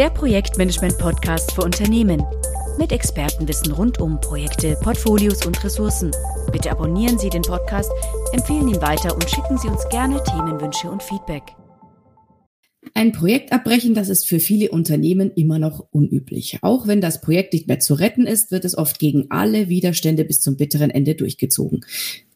der Projektmanagement-Podcast für Unternehmen. Mit Expertenwissen rund um Projekte, Portfolios und Ressourcen. Bitte abonnieren Sie den Podcast, empfehlen ihn weiter und schicken Sie uns gerne Themenwünsche und Feedback. Ein Projekt abbrechen, das ist für viele Unternehmen immer noch unüblich. Auch wenn das Projekt nicht mehr zu retten ist, wird es oft gegen alle Widerstände bis zum bitteren Ende durchgezogen.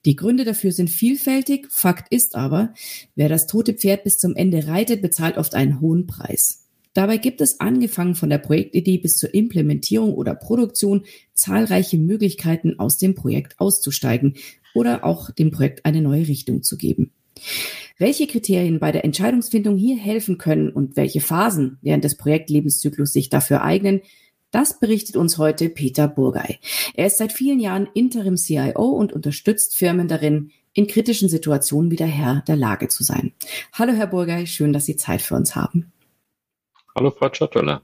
Die Gründe dafür sind vielfältig. Fakt ist aber, wer das tote Pferd bis zum Ende reitet, bezahlt oft einen hohen Preis. Dabei gibt es angefangen von der Projektidee bis zur Implementierung oder Produktion zahlreiche Möglichkeiten, aus dem Projekt auszusteigen oder auch dem Projekt eine neue Richtung zu geben. Welche Kriterien bei der Entscheidungsfindung hier helfen können und welche Phasen während des Projektlebenszyklus sich dafür eignen, das berichtet uns heute Peter Burgay. Er ist seit vielen Jahren Interim-CIO und unterstützt Firmen darin, in kritischen Situationen wieder Herr der Lage zu sein. Hallo, Herr Burgay, schön, dass Sie Zeit für uns haben. Hallo, Frau Schottoller.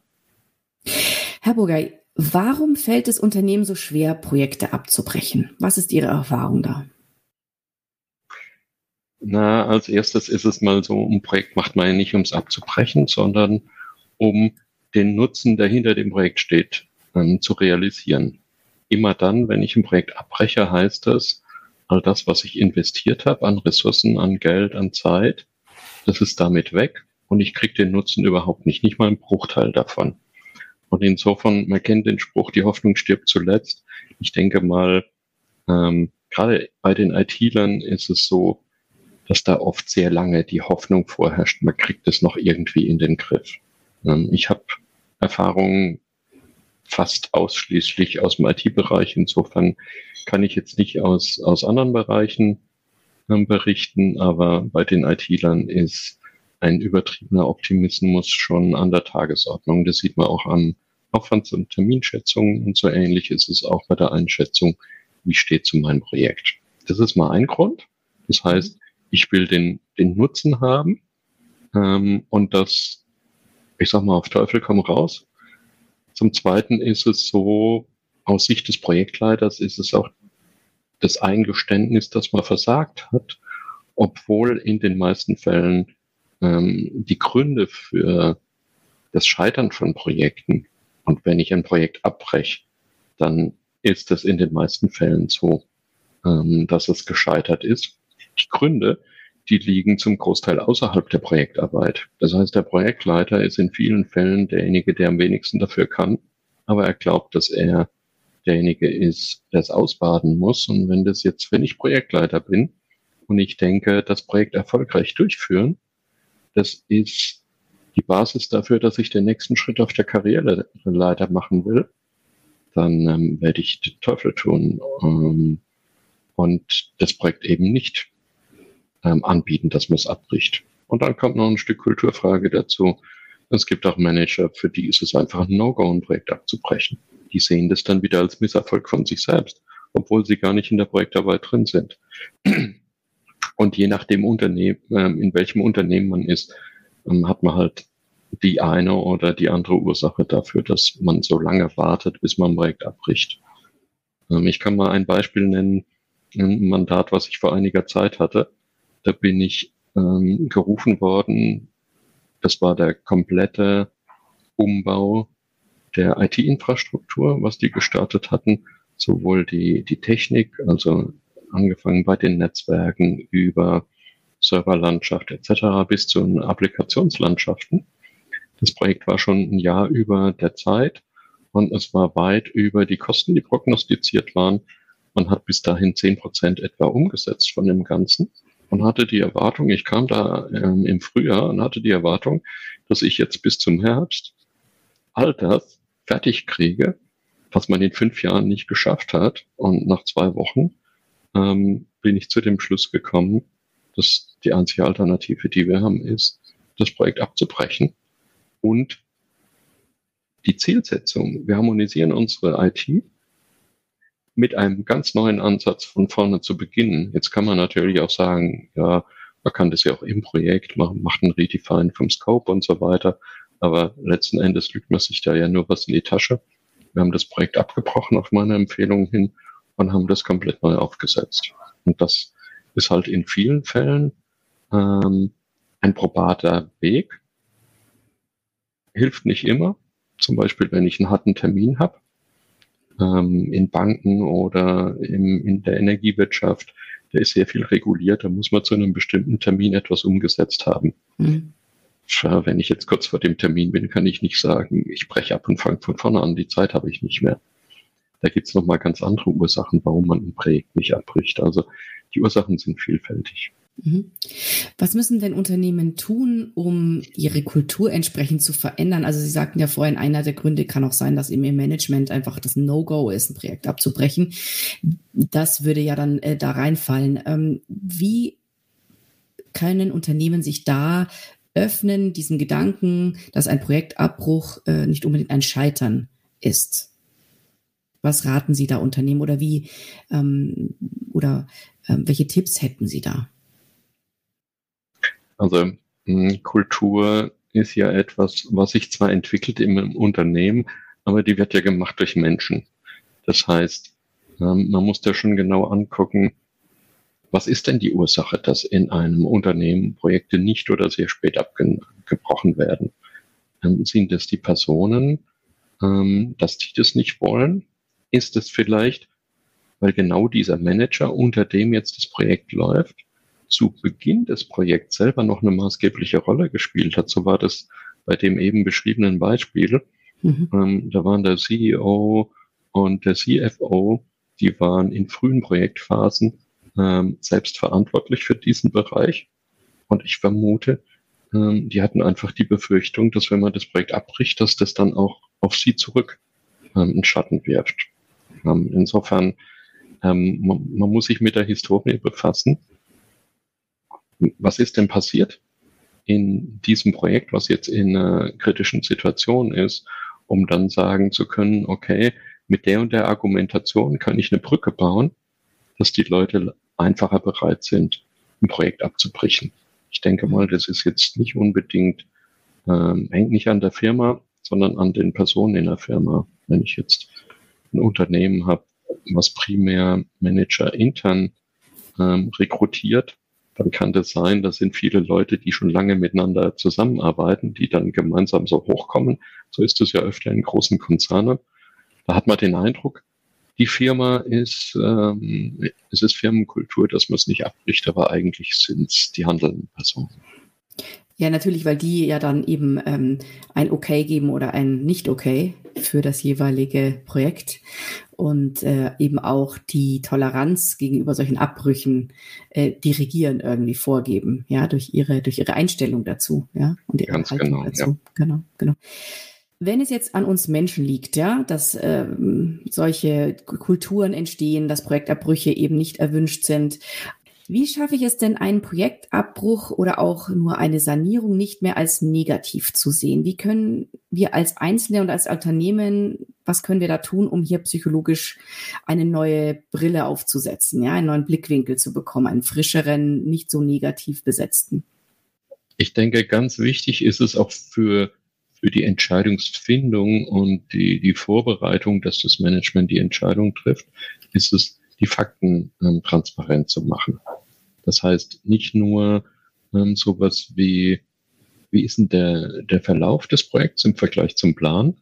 Herr Burgay, warum fällt es Unternehmen so schwer, Projekte abzubrechen? Was ist Ihre Erfahrung da? Na, als erstes ist es mal so, ein Projekt macht man ja nicht, um es abzubrechen, sondern um den Nutzen, der hinter dem Projekt steht, ähm, zu realisieren. Immer dann, wenn ich ein Projekt abbreche, heißt das, all das, was ich investiert habe an Ressourcen, an Geld, an Zeit, das ist damit weg und ich kriege den Nutzen überhaupt nicht, nicht mal einen Bruchteil davon. Und insofern, man kennt den Spruch, die Hoffnung stirbt zuletzt. Ich denke mal, ähm, gerade bei den IT-Lern ist es so, dass da oft sehr lange die Hoffnung vorherrscht, man kriegt es noch irgendwie in den Griff. Ähm, ich habe Erfahrungen fast ausschließlich aus dem IT-Bereich. Insofern kann ich jetzt nicht aus, aus anderen Bereichen ähm, berichten, aber bei den IT-Lern ist ein übertriebener Optimismus schon an der Tagesordnung. Das sieht man auch an Aufwands- und Terminschätzungen und so ähnlich ist es auch bei der Einschätzung, wie steht zu meinem Projekt. Das ist mal ein Grund. Das heißt, ich will den, den Nutzen haben ähm, und das, ich sag mal, auf Teufel komm raus. Zum Zweiten ist es so, aus Sicht des Projektleiters ist es auch das Eingeständnis, dass man versagt hat, obwohl in den meisten Fällen ähm, die Gründe für das Scheitern von Projekten und wenn ich ein Projekt abbreche, dann ist es in den meisten Fällen so, ähm, dass es gescheitert ist die Gründe, die liegen zum Großteil außerhalb der Projektarbeit. Das heißt, der Projektleiter ist in vielen Fällen derjenige, der am wenigsten dafür kann, aber er glaubt, dass er derjenige ist, der es ausbaden muss. Und wenn das jetzt, wenn ich Projektleiter bin und ich denke, das Projekt erfolgreich durchführen, das ist die Basis dafür, dass ich den nächsten Schritt auf der Karriereleiter machen will, dann ähm, werde ich den Teufel tun ähm, und das Projekt eben nicht ähm, anbieten, dass man es abbricht. Und dann kommt noch ein Stück Kulturfrage dazu. Es gibt auch Manager, für die ist es einfach ein No-Go, ein Projekt abzubrechen. Die sehen das dann wieder als Misserfolg von sich selbst, obwohl sie gar nicht in der Projektarbeit drin sind. Und je nachdem Unternehmen, ähm, in welchem Unternehmen man ist, ähm, hat man halt die eine oder die andere Ursache dafür, dass man so lange wartet, bis man ein Projekt abbricht. Ähm, ich kann mal ein Beispiel nennen, ein Mandat, was ich vor einiger Zeit hatte. Da bin ich ähm, gerufen worden. Das war der komplette Umbau der IT-Infrastruktur, was die gestartet hatten. Sowohl die, die Technik, also angefangen bei den Netzwerken über Serverlandschaft etc. bis zu den Applikationslandschaften. Das Projekt war schon ein Jahr über der Zeit und es war weit über die Kosten, die prognostiziert waren. Man hat bis dahin zehn Prozent etwa umgesetzt von dem Ganzen und hatte die Erwartung, ich kam da ähm, im Frühjahr und hatte die Erwartung, dass ich jetzt bis zum Herbst all das fertig kriege, was man in fünf Jahren nicht geschafft hat. Und nach zwei Wochen ähm, bin ich zu dem Schluss gekommen, dass die einzige Alternative, die wir haben, ist, das Projekt abzubrechen und die Zielsetzung. Wir harmonisieren unsere IT mit einem ganz neuen Ansatz von vorne zu beginnen. Jetzt kann man natürlich auch sagen, ja, man kann das ja auch im Projekt machen, macht ein Redefine vom Scope und so weiter. Aber letzten Endes lügt man sich da ja nur was in die Tasche. Wir haben das Projekt abgebrochen auf meine Empfehlung hin und haben das komplett neu aufgesetzt. Und das ist halt in vielen Fällen ähm, ein probater Weg. hilft nicht immer. Zum Beispiel, wenn ich einen harten Termin habe, ähm, in Banken oder im, in der Energiewirtschaft, der ist sehr viel reguliert, da muss man zu einem bestimmten Termin etwas umgesetzt haben. Mhm. Wenn ich jetzt kurz vor dem Termin bin, kann ich nicht sagen, ich breche ab und fange von vorne an, die Zeit habe ich nicht mehr. Da gibt es nochmal ganz andere Ursachen, warum man ein Projekt nicht abbricht. Also die Ursachen sind vielfältig. Mhm. Was müssen denn Unternehmen tun, um ihre Kultur entsprechend zu verändern? Also Sie sagten ja vorhin, einer der Gründe kann auch sein, dass eben im Management einfach das No-Go ist, ein Projekt abzubrechen. Das würde ja dann äh, da reinfallen. Ähm, wie können Unternehmen sich da öffnen, diesen Gedanken, dass ein Projektabbruch äh, nicht unbedingt ein Scheitern ist? Was raten Sie da Unternehmen oder wie ähm, oder äh, welche Tipps hätten Sie da? Also hm, Kultur ist ja etwas, was sich zwar entwickelt im Unternehmen, aber die wird ja gemacht durch Menschen. Das heißt, ähm, man muss da schon genau angucken, was ist denn die Ursache, dass in einem Unternehmen Projekte nicht oder sehr spät abgebrochen werden? Ähm, sind es die Personen, ähm, dass die das nicht wollen? Ist es vielleicht, weil genau dieser Manager, unter dem jetzt das Projekt läuft, zu Beginn des Projekts selber noch eine maßgebliche Rolle gespielt hat. So war das bei dem eben beschriebenen Beispiel. Mhm. Ähm, da waren der CEO und der CFO, die waren in frühen Projektphasen ähm, selbst verantwortlich für diesen Bereich. Und ich vermute, ähm, die hatten einfach die Befürchtung, dass wenn man das Projekt abbricht, dass das dann auch auf sie zurück ähm, einen Schatten wirft. Ähm, insofern, ähm, man, man muss sich mit der Historie befassen was ist denn passiert in diesem Projekt, was jetzt in einer kritischen Situation ist, um dann sagen zu können, okay, mit der und der Argumentation kann ich eine Brücke bauen, dass die Leute einfacher bereit sind, ein Projekt abzubrechen. Ich denke mal, das ist jetzt nicht unbedingt, ähm, hängt nicht an der Firma, sondern an den Personen in der Firma. Wenn ich jetzt ein Unternehmen habe, was primär Manager intern ähm, rekrutiert, dann kann das sein, das sind viele Leute, die schon lange miteinander zusammenarbeiten, die dann gemeinsam so hochkommen. So ist es ja öfter in großen Konzernen. Da hat man den Eindruck, die Firma ist, ähm, es ist Firmenkultur, dass man es nicht abbricht, aber eigentlich sind es die handelnden Personen. Ja, natürlich, weil die ja dann eben ähm, ein Okay geben oder ein Nicht-Okay für das jeweilige Projekt und äh, eben auch die Toleranz gegenüber solchen Abbrüchen äh, dirigieren irgendwie vorgeben, ja, durch ihre durch ihre Einstellung dazu, ja, und ihre Ganz Haltung genau, dazu. Ja. Genau, genau. Wenn es jetzt an uns Menschen liegt, ja, dass ähm, solche Kulturen entstehen, dass Projektabbrüche eben nicht erwünscht sind, wie schaffe ich es denn, einen Projektabbruch oder auch nur eine Sanierung nicht mehr als negativ zu sehen? Wie können wir als Einzelne und als Unternehmen, was können wir da tun, um hier psychologisch eine neue Brille aufzusetzen, ja, einen neuen Blickwinkel zu bekommen, einen frischeren, nicht so negativ besetzten? Ich denke, ganz wichtig ist es auch für für die Entscheidungsfindung und die, die Vorbereitung, dass das Management die Entscheidung trifft, ist es, die Fakten ähm, transparent zu machen. Das heißt, nicht nur ähm, sowas wie, wie ist denn der, der Verlauf des Projekts im Vergleich zum Plan?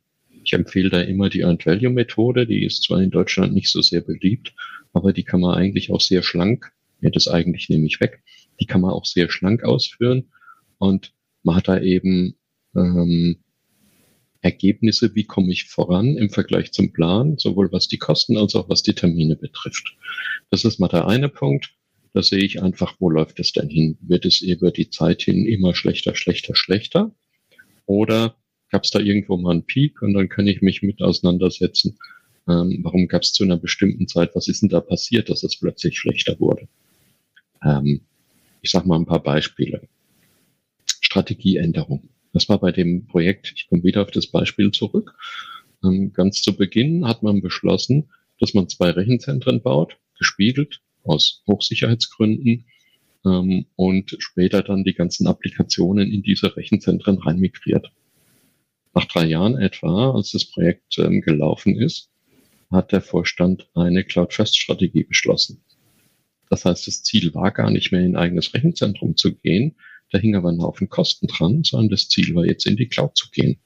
Ich empfehle da immer die Earned Value Methode. Die ist zwar in Deutschland nicht so sehr beliebt, aber die kann man eigentlich auch sehr schlank, ja, das eigentlich nehme ich weg, die kann man auch sehr schlank ausführen und man hat da eben ähm, Ergebnisse, wie komme ich voran im Vergleich zum Plan, sowohl was die Kosten als auch was die Termine betrifft. Das ist mal der eine Punkt. Da sehe ich einfach, wo läuft es denn hin? Wird es über die Zeit hin immer schlechter, schlechter, schlechter? Oder gab es da irgendwo mal einen Peak und dann kann ich mich mit auseinandersetzen, ähm, warum gab es zu einer bestimmten Zeit, was ist denn da passiert, dass es plötzlich schlechter wurde? Ähm, ich sage mal ein paar Beispiele. Strategieänderung. Das war bei dem Projekt, ich komme wieder auf das Beispiel zurück. Ähm, ganz zu Beginn hat man beschlossen, dass man zwei Rechenzentren baut, gespiegelt, aus Hochsicherheitsgründen ähm, und später dann die ganzen Applikationen in diese Rechenzentren reinmigriert. Nach drei Jahren etwa, als das Projekt ähm, gelaufen ist, hat der Vorstand eine Cloud-First-Strategie beschlossen. Das heißt, das Ziel war gar nicht mehr in ein eigenes Rechenzentrum zu gehen, da hing aber ein Haufen Kosten dran, sondern das Ziel war jetzt in die Cloud zu gehen.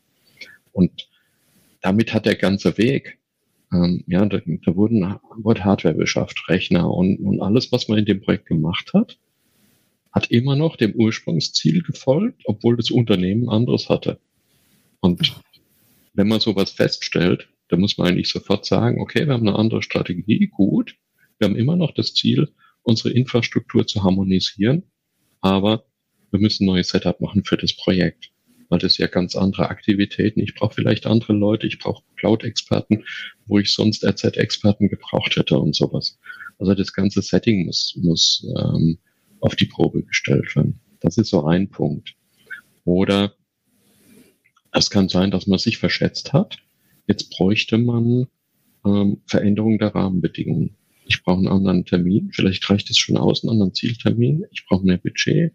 Und damit hat der ganze Weg, ähm, ja, da, da wurden, wurde Hardware beschafft, Rechner und, und alles, was man in dem Projekt gemacht hat, hat immer noch dem Ursprungsziel gefolgt, obwohl das Unternehmen anderes hatte. Und wenn man sowas feststellt, dann muss man eigentlich sofort sagen, okay, wir haben eine andere Strategie, gut. Wir haben immer noch das Ziel, unsere Infrastruktur zu harmonisieren, aber wir müssen ein neues Setup machen für das Projekt, weil das ja ganz andere Aktivitäten. Ich brauche vielleicht andere Leute, ich brauche Cloud-Experten, wo ich sonst RZ-Experten gebraucht hätte und sowas. Also das ganze Setting muss, muss ähm, auf die Probe gestellt werden. Das ist so ein Punkt. Oder es kann sein, dass man sich verschätzt hat. Jetzt bräuchte man ähm, Veränderungen der Rahmenbedingungen. Ich brauche einen anderen Termin. Vielleicht reicht es schon aus, einen anderen Zieltermin. Ich brauche mehr Budget.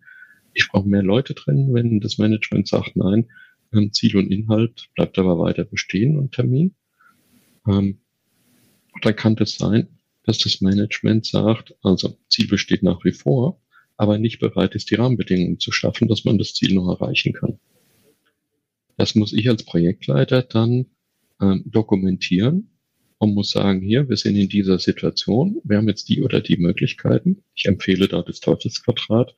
Ich brauche mehr Leute drin, wenn das Management sagt, nein, ähm, Ziel und Inhalt bleibt aber weiter bestehen und Termin. Ähm, dann kann das sein, dass das Management sagt, also Ziel besteht nach wie vor, aber nicht bereit ist, die Rahmenbedingungen zu schaffen, dass man das Ziel noch erreichen kann. Das muss ich als Projektleiter dann ähm, dokumentieren und muss sagen, hier, wir sind in dieser Situation, wir haben jetzt die oder die Möglichkeiten. Ich empfehle da das Teufelsquadrat,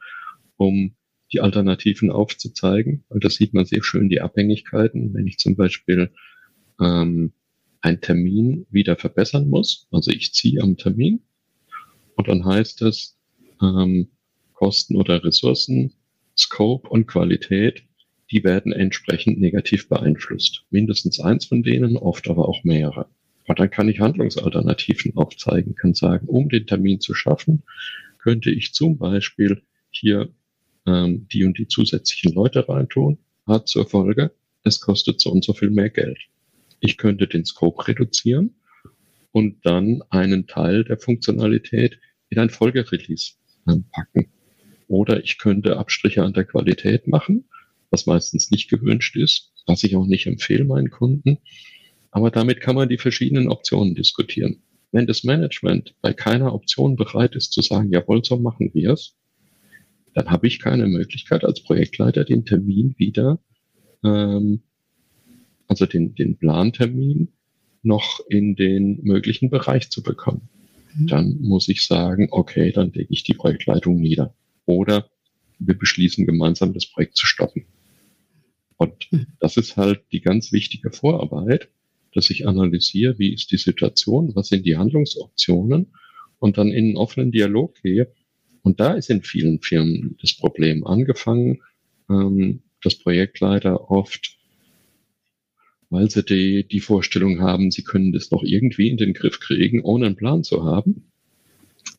um die Alternativen aufzuzeigen, weil da sieht man sehr schön die Abhängigkeiten. Wenn ich zum Beispiel ähm, einen Termin wieder verbessern muss, also ich ziehe am Termin und dann heißt es, ähm, Kosten oder Ressourcen, Scope und Qualität, die werden entsprechend negativ beeinflusst. Mindestens eins von denen, oft aber auch mehrere. Und dann kann ich Handlungsalternativen aufzeigen, kann sagen, um den Termin zu schaffen, könnte ich zum Beispiel hier ähm, die und die zusätzlichen Leute reintun, hat zur Folge, es kostet so und so viel mehr Geld. Ich könnte den Scope reduzieren und dann einen Teil der Funktionalität in ein Folgerelease ähm, packen. Oder ich könnte Abstriche an der Qualität machen, was meistens nicht gewünscht ist, was ich auch nicht empfehle meinen Kunden. Aber damit kann man die verschiedenen Optionen diskutieren. Wenn das Management bei keiner Option bereit ist zu sagen, jawohl, so machen wir es, dann habe ich keine Möglichkeit als Projektleiter den Termin wieder, ähm, also den, den Plantermin noch in den möglichen Bereich zu bekommen. Mhm. Dann muss ich sagen, okay, dann lege ich die Projektleitung nieder oder wir beschließen gemeinsam das Projekt zu stoppen. Und hm. das ist halt die ganz wichtige Vorarbeit, dass ich analysiere, wie ist die Situation, was sind die Handlungsoptionen und dann in einen offenen Dialog gehe. Und da ist in vielen Firmen das Problem angefangen, ähm, dass Projektleiter oft, weil sie die, die Vorstellung haben, sie können das noch irgendwie in den Griff kriegen, ohne einen Plan zu haben,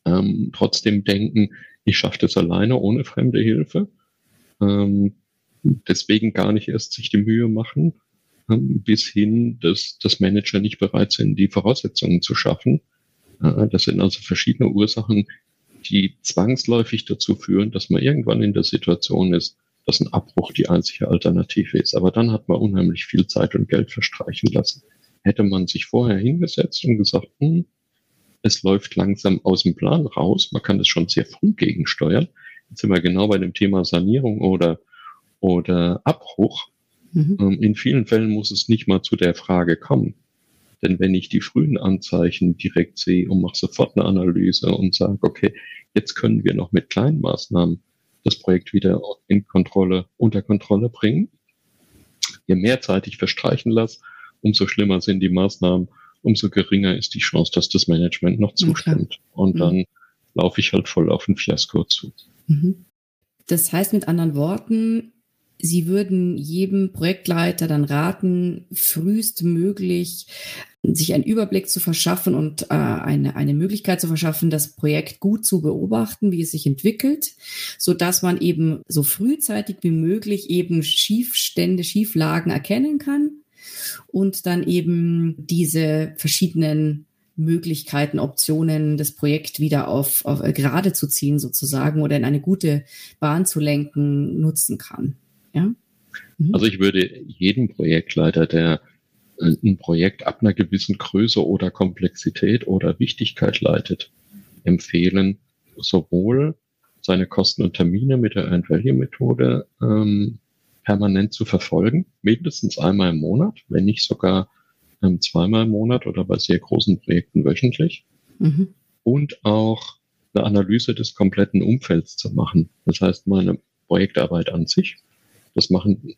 ähm, trotzdem denken, ich schaffe das alleine ohne fremde Hilfe. Ähm, deswegen gar nicht erst sich die Mühe machen, ähm, bis hin, dass, dass Manager nicht bereit sind, die Voraussetzungen zu schaffen. Äh, das sind also verschiedene Ursachen, die zwangsläufig dazu führen, dass man irgendwann in der Situation ist, dass ein Abbruch die einzige Alternative ist. Aber dann hat man unheimlich viel Zeit und Geld verstreichen lassen. Hätte man sich vorher hingesetzt und gesagt, hm, es läuft langsam aus dem Plan raus. Man kann das schon sehr früh gegensteuern. Jetzt sind wir genau bei dem Thema Sanierung oder, oder Abbruch. Mhm. Ähm, in vielen Fällen muss es nicht mal zu der Frage kommen. Denn wenn ich die frühen Anzeichen direkt sehe und mache sofort eine Analyse und sage, okay, jetzt können wir noch mit kleinen Maßnahmen das Projekt wieder in Kontrolle, unter Kontrolle bringen. Je mehr Zeit ich verstreichen lasse, umso schlimmer sind die Maßnahmen umso geringer ist die Chance, dass das Management noch zustimmt. Okay. Und mhm. dann laufe ich halt voll auf ein Fiasko zu. Mhm. Das heißt mit anderen Worten, Sie würden jedem Projektleiter dann raten, frühestmöglich sich einen Überblick zu verschaffen und äh, eine, eine Möglichkeit zu verschaffen, das Projekt gut zu beobachten, wie es sich entwickelt, so dass man eben so frühzeitig wie möglich eben Schiefstände, Schieflagen erkennen kann und dann eben diese verschiedenen Möglichkeiten, Optionen, das Projekt wieder auf, auf äh, gerade zu ziehen sozusagen oder in eine gute Bahn zu lenken, nutzen kann. Ja? Mhm. Also ich würde jedem Projektleiter, der äh, ein Projekt ab einer gewissen Größe oder Komplexität oder Wichtigkeit leitet, empfehlen, sowohl seine Kosten und Termine mit der Earned Value Methode ähm, permanent zu verfolgen, mindestens einmal im Monat, wenn nicht sogar ähm, zweimal im Monat oder bei sehr großen Projekten wöchentlich. Mhm. Und auch eine Analyse des kompletten Umfelds zu machen. Das heißt, meine Projektarbeit an sich, das machen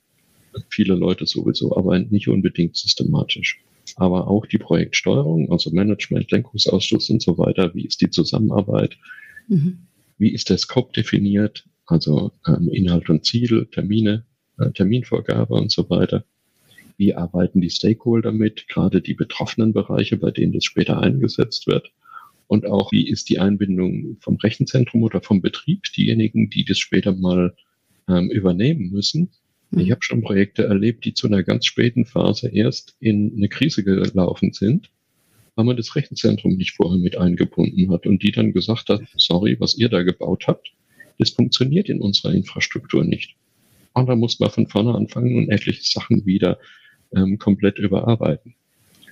viele Leute sowieso, aber nicht unbedingt systematisch. Aber auch die Projektsteuerung, also Management, Lenkungsausschuss und so weiter, wie ist die Zusammenarbeit, mhm. wie ist der Scope definiert, also ähm, Inhalt und Ziel, Termine, äh, Terminvorgabe und so weiter. Wie arbeiten die Stakeholder mit, gerade die betroffenen Bereiche, bei denen das später eingesetzt wird? Und auch, wie ist die Einbindung vom Rechenzentrum oder vom Betrieb, diejenigen, die das später mal ähm, übernehmen müssen? Ich habe schon Projekte erlebt, die zu einer ganz späten Phase erst in eine Krise gelaufen sind, weil man das Rechenzentrum nicht vorher mit eingebunden hat und die dann gesagt hat, sorry, was ihr da gebaut habt, das funktioniert in unserer Infrastruktur nicht. Und da muss man von vorne anfangen und etliche Sachen wieder ähm, komplett überarbeiten.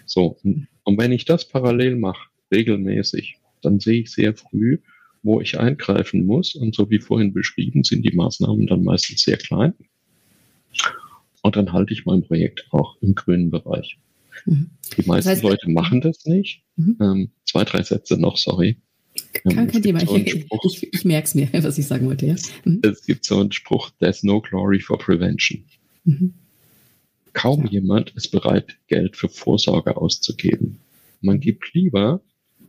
So, und wenn ich das parallel mache, regelmäßig, dann sehe ich sehr früh, wo ich eingreifen muss. Und so wie vorhin beschrieben, sind die Maßnahmen dann meistens sehr klein. Und dann halte ich mein Projekt auch im grünen Bereich. Mhm. Die meisten das heißt, Leute machen das nicht. Mhm. Ähm, zwei, drei Sätze noch, sorry. Kein, ähm, kein Thema, so ich, ich, ich merke es mir, was ich sagen wollte. Ja. Mhm. Es gibt so einen Spruch, there's no glory for prevention. Mhm. Kaum ja. jemand ist bereit, Geld für Vorsorge auszugeben. Man gibt lieber,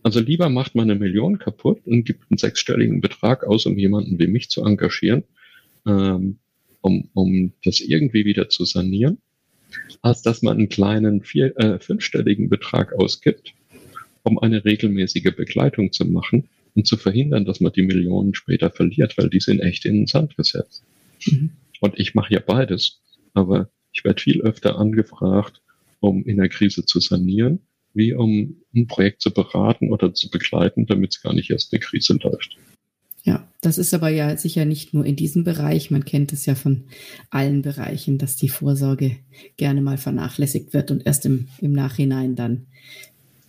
also lieber macht man eine Million kaputt und gibt einen sechsstelligen Betrag aus, um jemanden wie mich zu engagieren, ähm, um, um das irgendwie wieder zu sanieren, als dass man einen kleinen vier, äh, fünfstelligen Betrag ausgibt, um eine regelmäßige Begleitung zu machen und zu verhindern, dass man die Millionen später verliert, weil die sind echt in den Sand gesetzt. Mhm. Und ich mache ja beides, aber ich werde viel öfter angefragt, um in der Krise zu sanieren, wie um ein Projekt zu beraten oder zu begleiten, damit es gar nicht erst eine Krise läuft. Ja, das ist aber ja sicher nicht nur in diesem Bereich. Man kennt es ja von allen Bereichen, dass die Vorsorge gerne mal vernachlässigt wird und erst im, im Nachhinein dann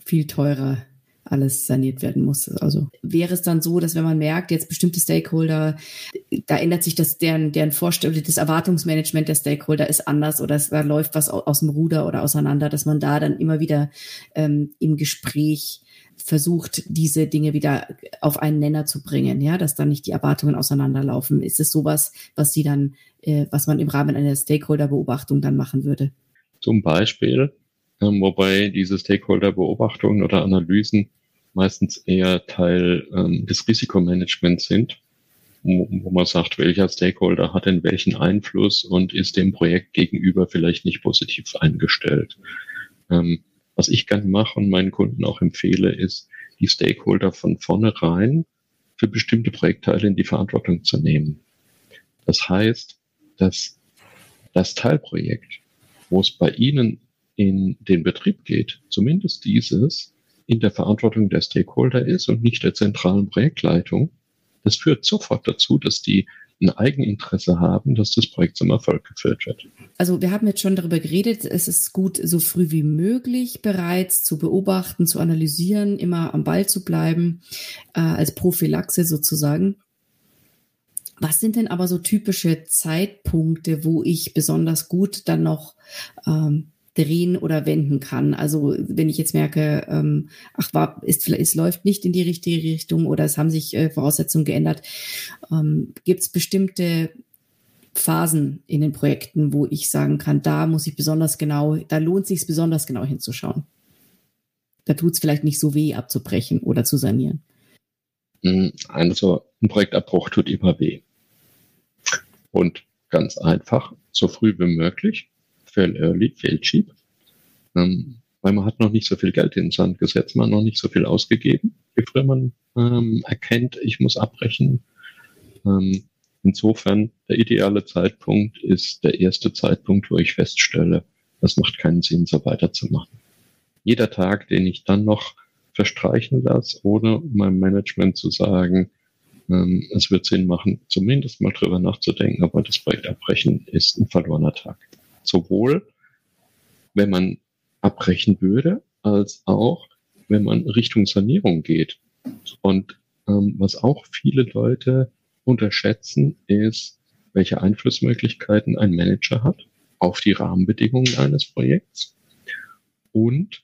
viel teurer alles saniert werden muss. Also wäre es dann so, dass wenn man merkt, jetzt bestimmte Stakeholder, da ändert sich das, deren, deren Vorstellung, das Erwartungsmanagement der Stakeholder ist anders oder es, da läuft was aus dem Ruder oder auseinander, dass man da dann immer wieder ähm, im Gespräch versucht, diese Dinge wieder auf einen Nenner zu bringen, ja, dass dann nicht die Erwartungen auseinanderlaufen. Ist es sowas, was Sie dann, äh, was man im Rahmen einer Stakeholder-Beobachtung dann machen würde? Zum Beispiel, ähm, wobei diese Stakeholder-Beobachtungen oder Analysen meistens eher Teil ähm, des Risikomanagements sind, wo, wo man sagt, welcher Stakeholder hat denn welchen Einfluss und ist dem Projekt gegenüber vielleicht nicht positiv eingestellt. Ähm, was ich gerne mache und meinen Kunden auch empfehle, ist, die Stakeholder von vornherein für bestimmte Projektteile in die Verantwortung zu nehmen. Das heißt, dass das Teilprojekt, wo es bei Ihnen in den Betrieb geht, zumindest dieses in der Verantwortung der Stakeholder ist und nicht der zentralen Projektleitung, das führt sofort dazu, dass die ein Eigeninteresse haben, dass das Projekt zum Erfolg geführt wird. Also wir haben jetzt schon darüber geredet, es ist gut, so früh wie möglich bereits zu beobachten, zu analysieren, immer am Ball zu bleiben, äh, als Prophylaxe sozusagen. Was sind denn aber so typische Zeitpunkte, wo ich besonders gut dann noch ähm, drehen oder wenden kann. Also wenn ich jetzt merke, ähm, ach, war, ist, es läuft nicht in die richtige Richtung oder es haben sich äh, Voraussetzungen geändert, ähm, gibt es bestimmte Phasen in den Projekten, wo ich sagen kann, da muss ich besonders genau, da lohnt sich besonders genau hinzuschauen. Da tut es vielleicht nicht so weh, abzubrechen oder zu sanieren. Also ein Projektabbruch tut immer weh. Und ganz einfach, so früh wie möglich fail early, fail cheap. Ähm, weil man hat noch nicht so viel Geld in den Sand gesetzt, man hat noch nicht so viel ausgegeben, bevor man ähm, erkennt, ich muss abbrechen. Ähm, insofern, der ideale Zeitpunkt ist der erste Zeitpunkt, wo ich feststelle, es macht keinen Sinn, so weiterzumachen. Jeder Tag, den ich dann noch verstreichen lasse, ohne meinem Management zu sagen, ähm, es wird Sinn machen, zumindest mal drüber nachzudenken, aber das Projekt abbrechen ist ein verlorener Tag sowohl wenn man abbrechen würde, als auch wenn man Richtung Sanierung geht. Und ähm, was auch viele Leute unterschätzen, ist, welche Einflussmöglichkeiten ein Manager hat auf die Rahmenbedingungen eines Projekts und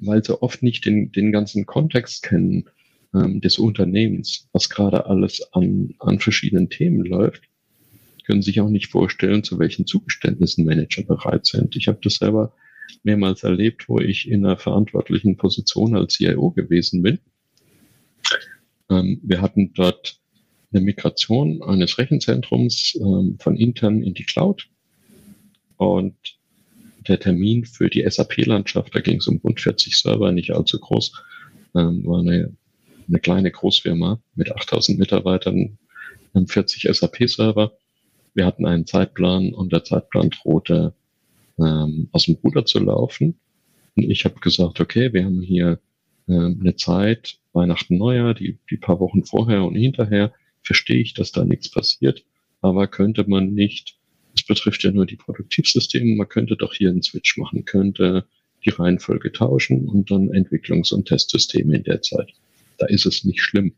weil sie oft nicht den, den ganzen Kontext kennen ähm, des Unternehmens, was gerade alles an, an verschiedenen Themen läuft, können sich auch nicht vorstellen, zu welchen Zugeständnissen Manager bereit sind. Ich habe das selber mehrmals erlebt, wo ich in einer verantwortlichen Position als CIO gewesen bin. Ähm, wir hatten dort eine Migration eines Rechenzentrums ähm, von intern in die Cloud. Und der Termin für die SAP-Landschaft, da ging es um rund 40 Server, nicht allzu groß, ähm, war eine, eine kleine Großfirma mit 8000 Mitarbeitern, 40 SAP-Server. Wir hatten einen Zeitplan und der Zeitplan drohte ähm, aus dem Ruder zu laufen. Und ich habe gesagt, okay, wir haben hier äh, eine Zeit, Weihnachten, Neujahr, die, die paar Wochen vorher und hinterher, verstehe ich, dass da nichts passiert, aber könnte man nicht, es betrifft ja nur die Produktivsysteme, man könnte doch hier einen Switch machen, könnte die Reihenfolge tauschen und dann Entwicklungs- und Testsysteme in der Zeit. Da ist es nicht schlimm,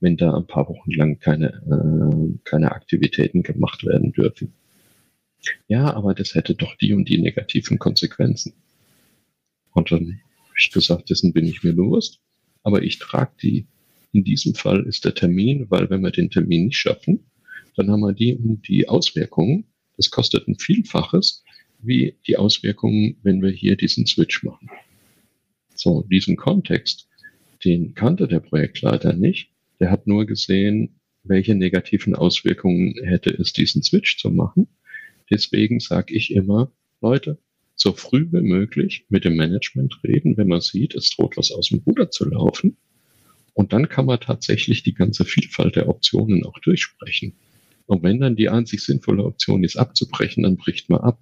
wenn da ein paar Wochen lang keine, äh, keine Aktivitäten gemacht werden dürfen. Ja, aber das hätte doch die und die negativen Konsequenzen. Und dann habe ich gesagt, dessen bin ich mir bewusst, aber ich trage die in diesem Fall ist der Termin, weil wenn wir den Termin nicht schaffen, dann haben wir die, die Auswirkungen. Das kostet ein Vielfaches wie die Auswirkungen, wenn wir hier diesen Switch machen. So, diesen Kontext, den kannte der Projektleiter nicht. Der hat nur gesehen, welche negativen Auswirkungen hätte es, diesen Switch zu machen. Deswegen sage ich immer, Leute, so früh wie möglich mit dem Management reden, wenn man sieht, es droht was aus dem Ruder zu laufen. Und dann kann man tatsächlich die ganze Vielfalt der Optionen auch durchsprechen. Und wenn dann die einzig sinnvolle Option ist, abzubrechen, dann bricht man ab.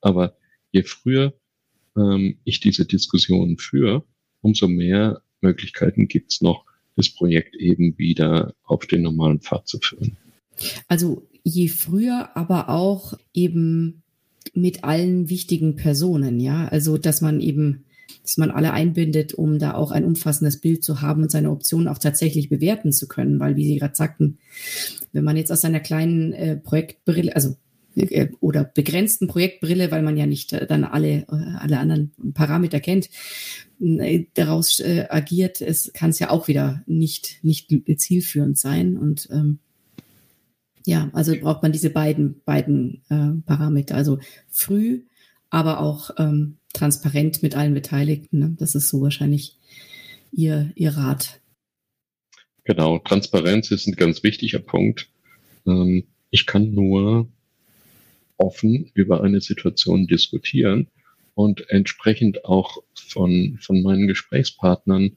Aber je früher ähm, ich diese Diskussionen führe, umso mehr Möglichkeiten gibt's noch, das Projekt eben wieder auf den normalen Pfad zu führen. Also je früher, aber auch eben mit allen wichtigen Personen, ja. Also dass man eben dass man alle einbindet, um da auch ein umfassendes Bild zu haben und seine Optionen auch tatsächlich bewerten zu können. Weil, wie Sie gerade sagten, wenn man jetzt aus seiner kleinen äh, Projektbrille, also oder begrenzten Projektbrille, weil man ja nicht äh, dann alle, äh, alle anderen Parameter kennt, äh, daraus äh, agiert, es kann es ja auch wieder nicht, nicht zielführend sein. Und ähm, ja, also braucht man diese beiden, beiden äh, Parameter, also früh, aber auch ähm, transparent mit allen Beteiligten. Ne? Das ist so wahrscheinlich Ihr, Ihr Rat. Genau, Transparenz ist ein ganz wichtiger Punkt. Ähm, ich kann nur offen über eine Situation diskutieren und entsprechend auch von, von meinen Gesprächspartnern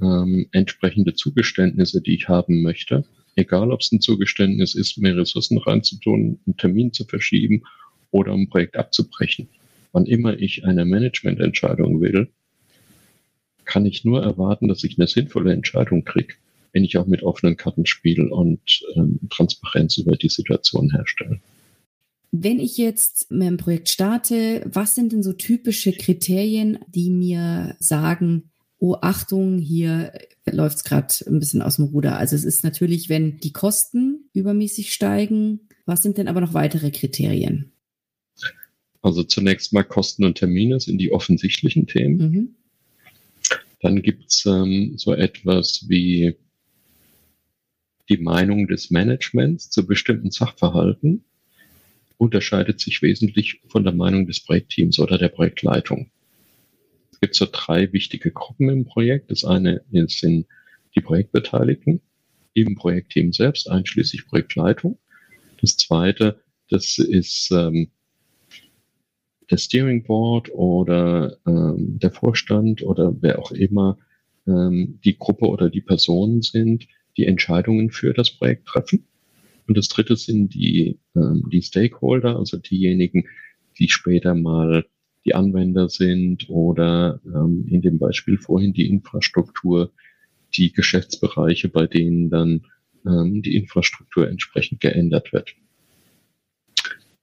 ähm, entsprechende Zugeständnisse, die ich haben möchte, egal ob es ein Zugeständnis ist, mehr Ressourcen reinzutun, einen Termin zu verschieben oder ein Projekt abzubrechen wann immer ich eine Managemententscheidung will, kann ich nur erwarten, dass ich eine sinnvolle Entscheidung kriege, wenn ich auch mit offenen Karten spiele und ähm, Transparenz über die Situation herstelle. Wenn ich jetzt mit einem Projekt starte, was sind denn so typische Kriterien, die mir sagen, oh Achtung, hier läuft es gerade ein bisschen aus dem Ruder. Also es ist natürlich, wenn die Kosten übermäßig steigen, was sind denn aber noch weitere Kriterien? Also zunächst mal Kosten und Termine sind die offensichtlichen Themen. Mhm. Dann gibt's ähm, so etwas wie die Meinung des Managements zu bestimmten Sachverhalten unterscheidet sich wesentlich von der Meinung des Projektteams oder der Projektleitung. Es gibt so drei wichtige Gruppen im Projekt. Das eine sind die Projektbeteiligten im Projektteam selbst, einschließlich Projektleitung. Das zweite, das ist ähm, der Steering Board oder ähm, der Vorstand oder wer auch immer ähm, die Gruppe oder die Personen sind, die Entscheidungen für das Projekt treffen. Und das dritte sind die, ähm, die Stakeholder, also diejenigen, die später mal die Anwender sind oder ähm, in dem Beispiel vorhin die Infrastruktur, die Geschäftsbereiche, bei denen dann ähm, die Infrastruktur entsprechend geändert wird.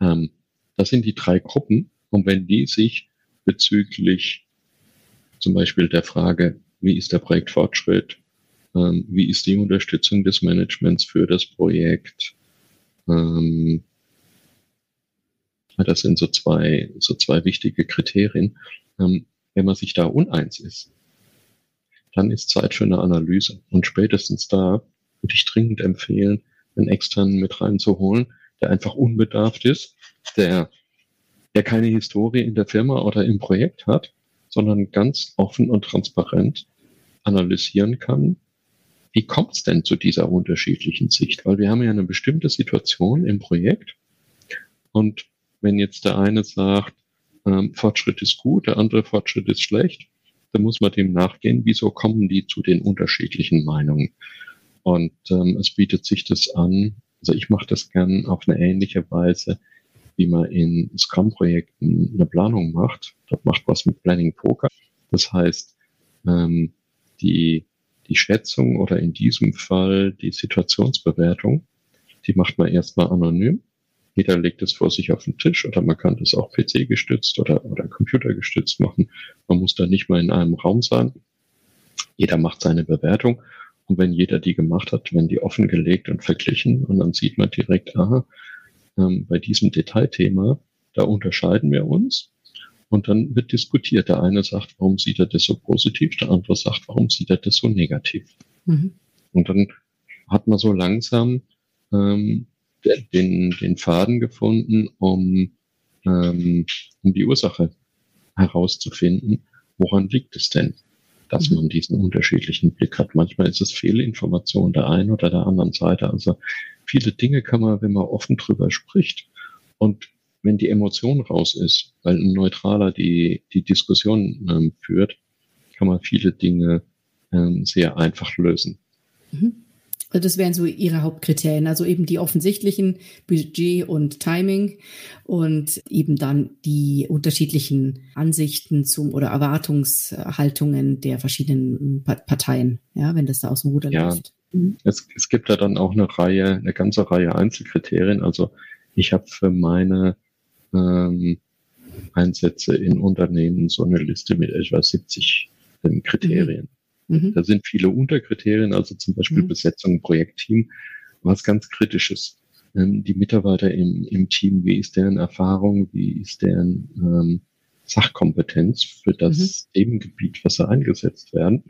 Ähm, das sind die drei Gruppen und wenn die sich bezüglich zum Beispiel der Frage, wie ist der Projektfortschritt, ähm, wie ist die Unterstützung des Managements für das Projekt, Ähm, das sind so zwei, so zwei wichtige Kriterien. Ähm, wenn man sich da uneins ist, dann ist Zeit für eine Analyse. Und spätestens da würde ich dringend empfehlen, einen externen mit reinzuholen, der einfach unbedarft ist, der, der keine Historie in der Firma oder im Projekt hat, sondern ganz offen und transparent analysieren kann, wie kommt es denn zu dieser unterschiedlichen Sicht? Weil wir haben ja eine bestimmte Situation im Projekt und wenn jetzt der eine sagt, ähm, Fortschritt ist gut, der andere Fortschritt ist schlecht, dann muss man dem nachgehen, wieso kommen die zu den unterschiedlichen Meinungen. Und ähm, es bietet sich das an, also ich mache das gern auf eine ähnliche Weise, wie man in Scrum-Projekten eine Planung macht. Das macht was mit Planning Poker. Das heißt, ähm, die, die Schätzung oder in diesem Fall die Situationsbewertung, die macht man erstmal anonym jeder legt es vor sich auf den Tisch oder man kann das auch PC gestützt oder, oder Computer gestützt machen. Man muss da nicht mal in einem Raum sein. Jeder macht seine Bewertung. Und wenn jeder die gemacht hat, werden die offengelegt und verglichen. Und dann sieht man direkt, aha, ähm, bei diesem Detailthema, da unterscheiden wir uns. Und dann wird diskutiert. Der eine sagt, warum sieht er das so positiv? Der andere sagt, warum sieht er das so negativ? Mhm. Und dann hat man so langsam ähm, den, den Faden gefunden, um, ähm, um die Ursache herauszufinden. Woran liegt es denn, dass mhm. man diesen unterschiedlichen Blick hat? Manchmal ist es Fehlinformation der einen oder der anderen Seite. Also viele Dinge kann man, wenn man offen drüber spricht und wenn die Emotion raus ist, weil ein Neutraler die, die Diskussion ähm, führt, kann man viele Dinge ähm, sehr einfach lösen. Mhm. Also das wären so ihre Hauptkriterien, also eben die offensichtlichen Budget und Timing und eben dann die unterschiedlichen Ansichten zum oder Erwartungshaltungen der verschiedenen Parteien, ja, wenn das da aus dem Ruder ja, läuft. Mhm. Es, es gibt da dann auch eine Reihe, eine ganze Reihe Einzelkriterien. Also ich habe für meine ähm, Einsätze in Unternehmen so eine Liste mit etwa 70 ähm, Kriterien. Mhm. Mhm. Da sind viele Unterkriterien, also zum Beispiel mhm. Besetzung, Projektteam, was ganz Kritisches. Ähm, die Mitarbeiter im, im Team, wie ist deren Erfahrung, wie ist deren ähm, Sachkompetenz für das mhm. Themengebiet, was sie eingesetzt werden?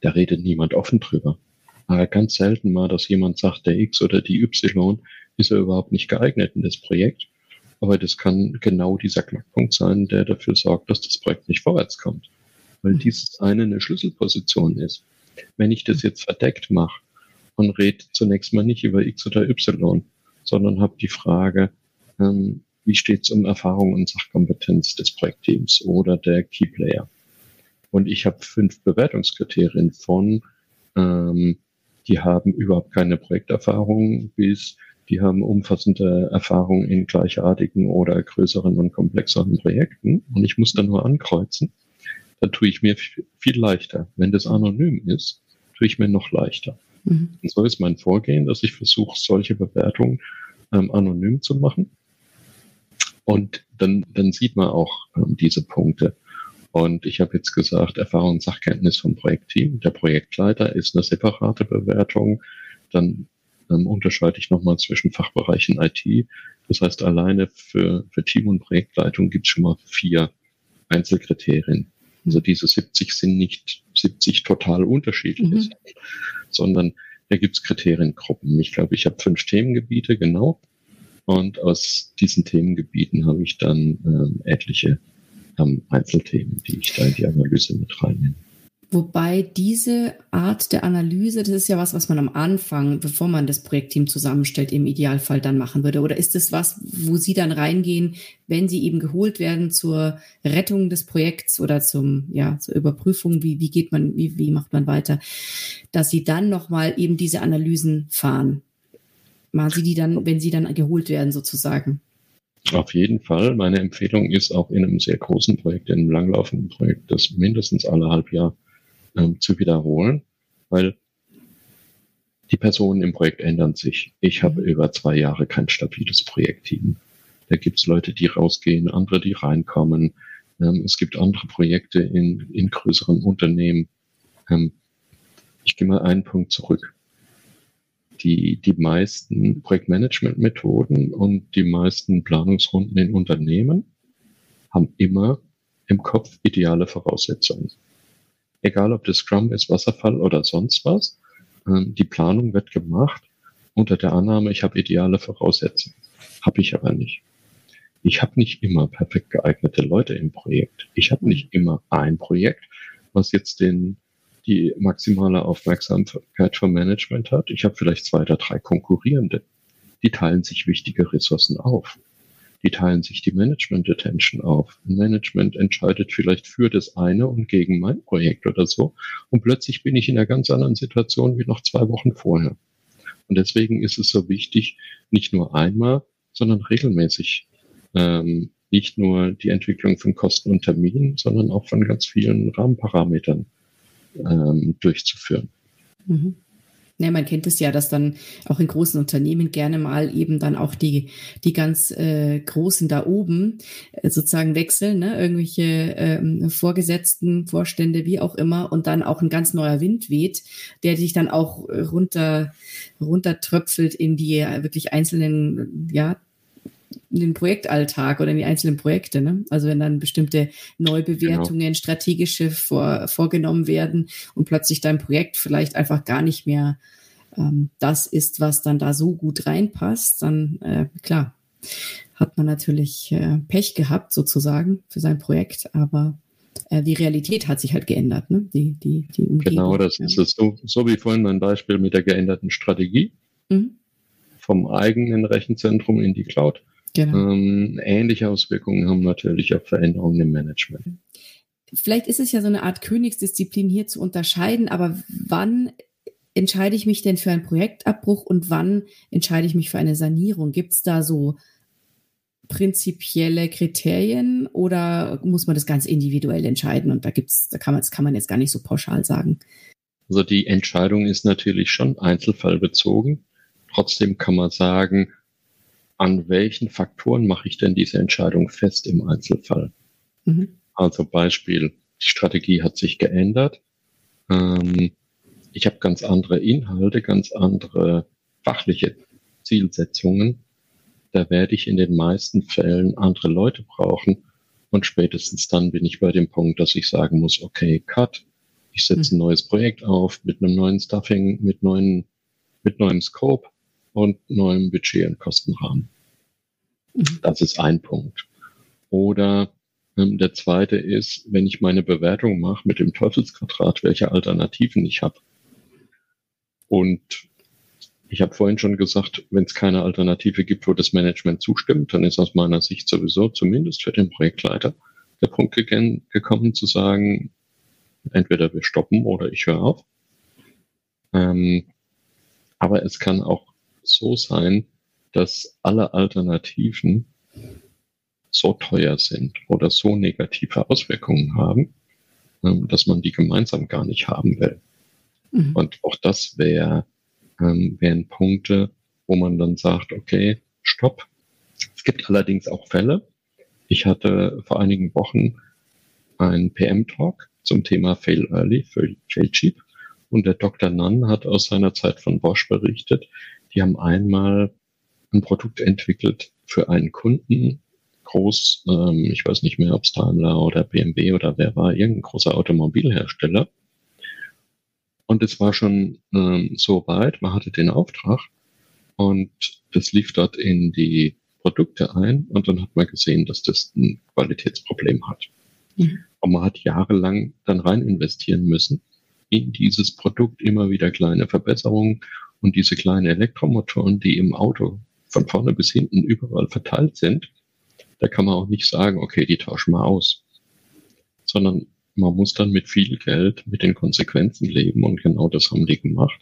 Da redet niemand offen drüber. Aber ganz selten mal, dass jemand sagt, der X oder die Y ist er überhaupt nicht geeignet in das Projekt. Aber das kann genau dieser Knackpunkt sein, der dafür sorgt, dass das Projekt nicht vorwärts kommt weil dieses eine eine Schlüsselposition ist. Wenn ich das jetzt verdeckt mache und rede zunächst mal nicht über X oder Y, sondern habe die Frage, ähm, wie steht es um Erfahrung und Sachkompetenz des Projektteams oder der Keyplayer? Und ich habe fünf Bewertungskriterien von, ähm, die haben überhaupt keine Projekterfahrung bis die haben umfassende Erfahrung in gleichartigen oder größeren und komplexeren Projekten. Und ich muss dann nur ankreuzen, dann tue ich mir viel leichter. Wenn das anonym ist, tue ich mir noch leichter. Mhm. Und so ist mein Vorgehen, dass ich versuche, solche Bewertungen ähm, anonym zu machen. Und dann, dann sieht man auch ähm, diese Punkte. Und ich habe jetzt gesagt, Erfahrung und Sachkenntnis vom Projektteam. Der Projektleiter ist eine separate Bewertung. Dann ähm, unterscheide ich nochmal zwischen Fachbereichen IT. Das heißt, alleine für, für Team- und Projektleitung gibt es schon mal vier Einzelkriterien. Also diese 70 sind nicht 70 total unterschiedliche, mhm. sondern da gibt es Kriteriengruppen. Ich glaube, ich habe fünf Themengebiete, genau. Und aus diesen Themengebieten habe ich dann ähm, etliche ähm, Einzelthemen, die ich da in die Analyse mit reinnehme. Wobei diese Art der Analyse, das ist ja was, was man am Anfang, bevor man das Projektteam zusammenstellt, im Idealfall dann machen würde. Oder ist es was, wo Sie dann reingehen, wenn Sie eben geholt werden zur Rettung des Projekts oder zum, ja, zur Überprüfung, wie, wie geht man, wie, wie macht man weiter, dass Sie dann nochmal eben diese Analysen fahren? Machen Sie die dann, wenn Sie dann geholt werden, sozusagen? Auf jeden Fall. Meine Empfehlung ist auch in einem sehr großen Projekt, in einem langlaufenden Projekt, das mindestens alle halb Jahr ähm, zu wiederholen, weil die Personen im Projekt ändern sich. Ich habe mhm. über zwei Jahre kein stabiles Projektteam. Da gibt es Leute, die rausgehen, andere, die reinkommen. Ähm, es gibt andere Projekte in, in größeren Unternehmen. Ähm, ich gehe mal einen Punkt zurück. die, die meisten Projektmanagement-Methoden und die meisten Planungsrunden in Unternehmen haben immer im Kopf ideale Voraussetzungen. Egal ob das Scrum ist, Wasserfall oder sonst was, ähm, die Planung wird gemacht unter der Annahme, ich habe ideale Voraussetzungen. Habe ich aber nicht. Ich habe nicht immer perfekt geeignete Leute im Projekt. Ich habe nicht immer ein Projekt, was jetzt den die maximale Aufmerksamkeit vom Management hat. Ich habe vielleicht zwei oder drei konkurrierende. Die teilen sich wichtige Ressourcen auf. Die teilen sich die Management Attention auf. Management entscheidet vielleicht für das eine und gegen mein Projekt oder so. Und plötzlich bin ich in einer ganz anderen Situation wie noch zwei Wochen vorher. Und deswegen ist es so wichtig, nicht nur einmal, sondern regelmäßig ähm, nicht nur die Entwicklung von Kosten und Terminen, sondern auch von ganz vielen Rahmenparametern ähm, durchzuführen. Mhm. Ja, man kennt es ja, dass dann auch in großen Unternehmen gerne mal eben dann auch die, die ganz äh, Großen da oben äh, sozusagen wechseln, ne? irgendwelche ähm, Vorgesetzten, Vorstände, wie auch immer, und dann auch ein ganz neuer Wind weht, der sich dann auch runter, runtertröpfelt in die wirklich einzelnen ja, in den Projektalltag oder in die einzelnen Projekte. Ne? Also wenn dann bestimmte Neubewertungen, genau. strategische vor, vorgenommen werden und plötzlich dein Projekt vielleicht einfach gar nicht mehr ähm, das ist, was dann da so gut reinpasst, dann äh, klar, hat man natürlich äh, Pech gehabt sozusagen für sein Projekt, aber äh, die Realität hat sich halt geändert, ne? Die, die, die Umgebung. Genau, das ja. ist es so, so wie vorhin mein Beispiel mit der geänderten Strategie. Mhm. Vom eigenen Rechenzentrum in die Cloud. Genau. Ähm, ähnliche Auswirkungen haben natürlich auch Veränderungen im Management. Vielleicht ist es ja so eine Art Königsdisziplin hier zu unterscheiden, aber wann entscheide ich mich denn für einen Projektabbruch und wann entscheide ich mich für eine Sanierung? Gibt es da so prinzipielle Kriterien oder muss man das ganz individuell entscheiden? Und da gibt's, da kann man, das kann man jetzt gar nicht so pauschal sagen. Also die Entscheidung ist natürlich schon einzelfallbezogen. Trotzdem kann man sagen, an welchen Faktoren mache ich denn diese Entscheidung fest im Einzelfall? Mhm. Also Beispiel, die Strategie hat sich geändert. Ähm, ich habe ganz andere Inhalte, ganz andere fachliche Zielsetzungen. Da werde ich in den meisten Fällen andere Leute brauchen. Und spätestens dann bin ich bei dem Punkt, dass ich sagen muss, okay, cut. Ich setze ein mhm. neues Projekt auf mit einem neuen Stuffing, mit neuen, mit neuem Scope und neuem Budget und Kostenrahmen. Mhm. Das ist ein Punkt. Oder ähm, der zweite ist, wenn ich meine Bewertung mache mit dem Teufelsquadrat, welche Alternativen ich habe. Und ich habe vorhin schon gesagt, wenn es keine Alternative gibt, wo das Management zustimmt, dann ist aus meiner Sicht sowieso zumindest für den Projektleiter der Punkt gekommen zu sagen, entweder wir stoppen oder ich höre auf. Ähm, aber es kann auch so sein, dass alle Alternativen so teuer sind oder so negative Auswirkungen haben, ähm, dass man die gemeinsam gar nicht haben will. Mhm. Und auch das wäre, ähm, wären Punkte, wo man dann sagt, okay, stopp. Es gibt allerdings auch Fälle. Ich hatte vor einigen Wochen einen PM-Talk zum Thema Fail Early, Fail, Fail Cheap. Und der Dr. Nunn hat aus seiner Zeit von Bosch berichtet, die haben einmal ein Produkt entwickelt für einen Kunden, groß, ähm, ich weiß nicht mehr, ob es Daimler oder BMW oder wer war, irgendein großer Automobilhersteller. Und es war schon ähm, so weit, man hatte den Auftrag und das lief dort in die Produkte ein und dann hat man gesehen, dass das ein Qualitätsproblem hat. Mhm. Und man hat jahrelang dann rein investieren müssen in dieses Produkt, immer wieder kleine Verbesserungen und diese kleinen Elektromotoren, die im Auto von vorne bis hinten überall verteilt sind, da kann man auch nicht sagen, okay, die tauschen wir aus. Sondern man muss dann mit viel Geld mit den Konsequenzen leben und genau das haben die gemacht.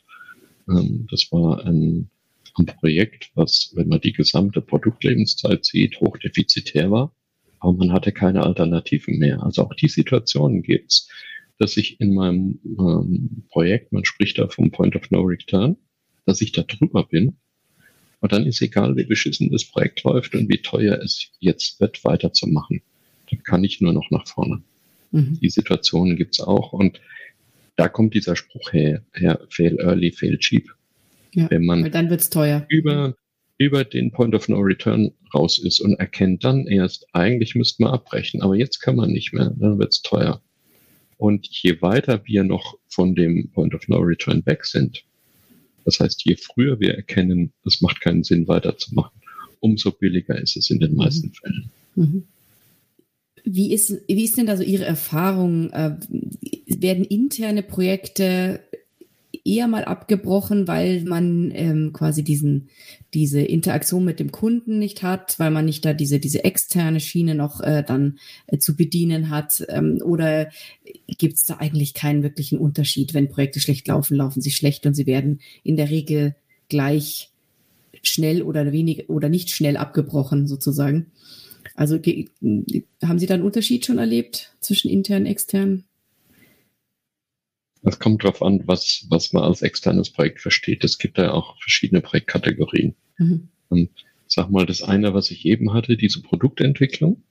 Ähm, das war ein, ein Projekt, was, wenn man die gesamte Produktlebenszeit sieht, hochdefizitär war, aber man hatte keine Alternativen mehr. Also auch die Situationen gibt's, dass ich in meinem ähm, Projekt, man spricht da vom Point of No Return, dass ich da drüber bin und dann ist egal, wie beschissen das Projekt läuft und wie teuer es jetzt wird, weiterzumachen. Dann kann ich nur noch nach vorne. Mhm. Die Situationen gibt's auch. Und da kommt dieser Spruch her, her fail early, fail cheap. Ja, wenn man dann wird's teuer. Über, über den Point of No Return raus ist und erkennt dann erst, eigentlich müsste man abbrechen, aber jetzt kann man nicht mehr, dann wird's teuer. Und je weiter wir noch von dem Point of No Return weg sind, das heißt, je früher wir erkennen, es macht keinen Sinn weiterzumachen, umso billiger ist es in den mhm. meisten. Fällen. Mhm. Wie ist, wie ist denn da so Ihre Erfahrung? Äh, werden interne Projekte eher mal abgebrochen, weil man ähm, quasi diesen, diese Interaktion mit dem Kunden nicht hat, weil man nicht da diese, diese externe Schiene noch äh, dann äh, zu bedienen hat? Ähm, oder gibt es da eigentlich keinen wirklichen Unterschied? Wenn Projekte schlecht laufen, laufen sie schlecht und sie werden in der Regel gleich schnell oder wenig oder nicht schnell abgebrochen sozusagen. Also haben Sie da einen Unterschied schon erlebt zwischen intern und extern? Es kommt darauf an, was, was man als externes Projekt versteht. Es gibt da auch verschiedene Projektkategorien. Mhm. Und sag mal, das eine, was ich eben hatte, diese Produktentwicklung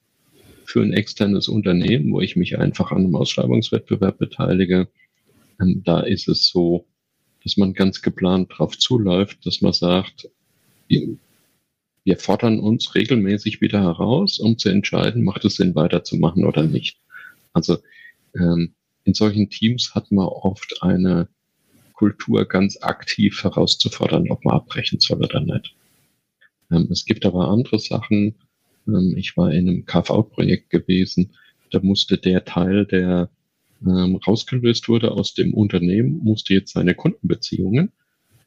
für ein externes Unternehmen, wo ich mich einfach an einem Ausschreibungswettbewerb beteilige, ähm, da ist es so, dass man ganz geplant drauf zuläuft, dass man sagt, wir fordern uns regelmäßig wieder heraus, um zu entscheiden, macht es Sinn weiterzumachen oder nicht. Also ähm, in solchen Teams hat man oft eine Kultur ganz aktiv herauszufordern, ob man abbrechen soll oder nicht. Ähm, es gibt aber andere Sachen. Ähm, ich war in einem KV-Projekt gewesen. Da musste der Teil, der ähm, rausgelöst wurde aus dem Unternehmen, musste jetzt seine Kundenbeziehungen,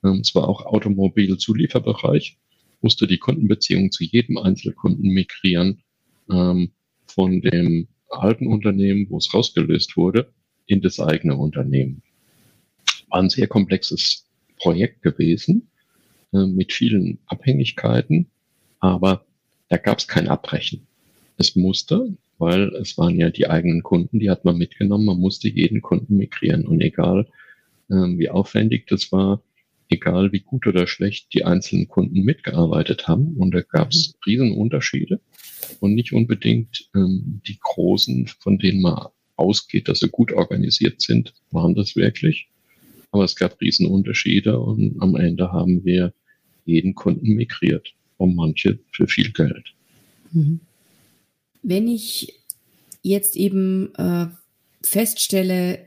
ähm, es war auch Automobilzulieferbereich, musste die Kundenbeziehungen zu jedem Einzelkunden migrieren ähm, von dem alten Unternehmen, wo es rausgelöst wurde, in das eigene Unternehmen. War ein sehr komplexes Projekt gewesen äh, mit vielen Abhängigkeiten, aber da gab es kein Abbrechen. Es musste, weil es waren ja die eigenen Kunden, die hat man mitgenommen, man musste jeden Kunden migrieren und egal äh, wie aufwendig das war, egal wie gut oder schlecht die einzelnen Kunden mitgearbeitet haben und da gab es mhm. Riesenunterschiede und nicht unbedingt ähm, die großen, von denen man ausgeht, dass sie gut organisiert sind, waren das wirklich. Aber es gab Riesenunterschiede und am Ende haben wir jeden Kunden migriert und manche für viel Geld. Mhm. Wenn ich jetzt eben äh, feststelle,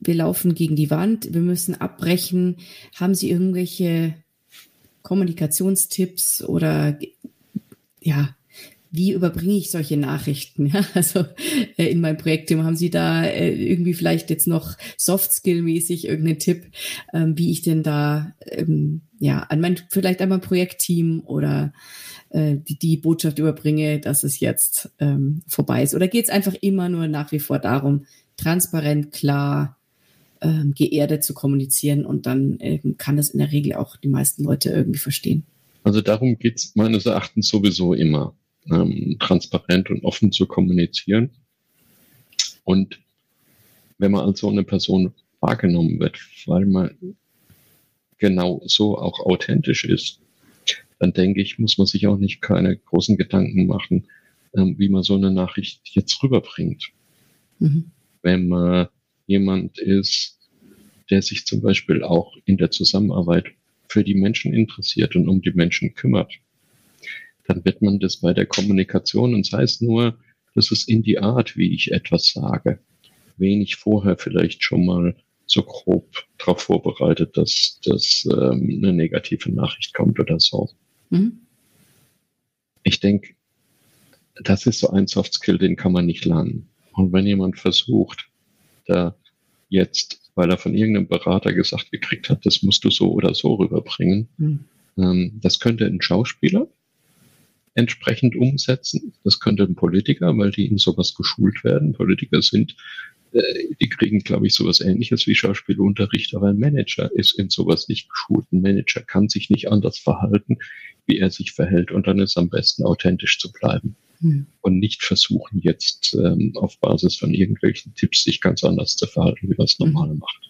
wir laufen gegen die Wand, wir müssen abbrechen, haben Sie irgendwelche Kommunikationstipps oder ja, wie überbringe ich solche Nachrichten? Ja, also äh, in meinem Projektteam haben Sie da äh, irgendwie vielleicht jetzt noch Soft-Skill-mäßig irgendeinen Tipp, ähm, wie ich denn da ähm, ja an mein vielleicht an mein Projektteam oder äh, die, die Botschaft überbringe, dass es jetzt ähm, vorbei ist? Oder geht es einfach immer nur nach wie vor darum, transparent, klar, ähm, geerdet zu kommunizieren und dann ähm, kann das in der Regel auch die meisten Leute irgendwie verstehen? Also darum geht es meines Erachtens sowieso immer ähm, transparent und offen zu kommunizieren. Und wenn man als so eine Person wahrgenommen wird, weil man genau so auch authentisch ist, dann denke ich, muss man sich auch nicht keine großen Gedanken machen, ähm, wie man so eine Nachricht jetzt rüberbringt. Mhm. Wenn man jemand ist, der sich zum Beispiel auch in der Zusammenarbeit für die Menschen interessiert und um die Menschen kümmert, dann wird man das bei der Kommunikation, und sei es nur, das ist in die Art, wie ich etwas sage, wenig vorher vielleicht schon mal so grob darauf vorbereitet, dass, dass ähm, eine negative Nachricht kommt oder so. Mhm. Ich denke, das ist so ein Soft Skill, den kann man nicht lernen. Und wenn jemand versucht, da jetzt, weil er von irgendeinem Berater gesagt gekriegt hat, das musst du so oder so rüberbringen, mhm. ähm, das könnte ein Schauspieler, entsprechend umsetzen. Das könnte ein Politiker, weil die in sowas geschult werden. Politiker sind, äh, die kriegen, glaube ich, sowas ähnliches wie Schauspielunterricht, aber ein Manager ist in sowas nicht geschult. Ein Manager kann sich nicht anders verhalten, wie er sich verhält und dann ist am besten authentisch zu bleiben. Hm. Und nicht versuchen, jetzt ähm, auf Basis von irgendwelchen Tipps sich ganz anders zu verhalten, wie man es normal hm. macht.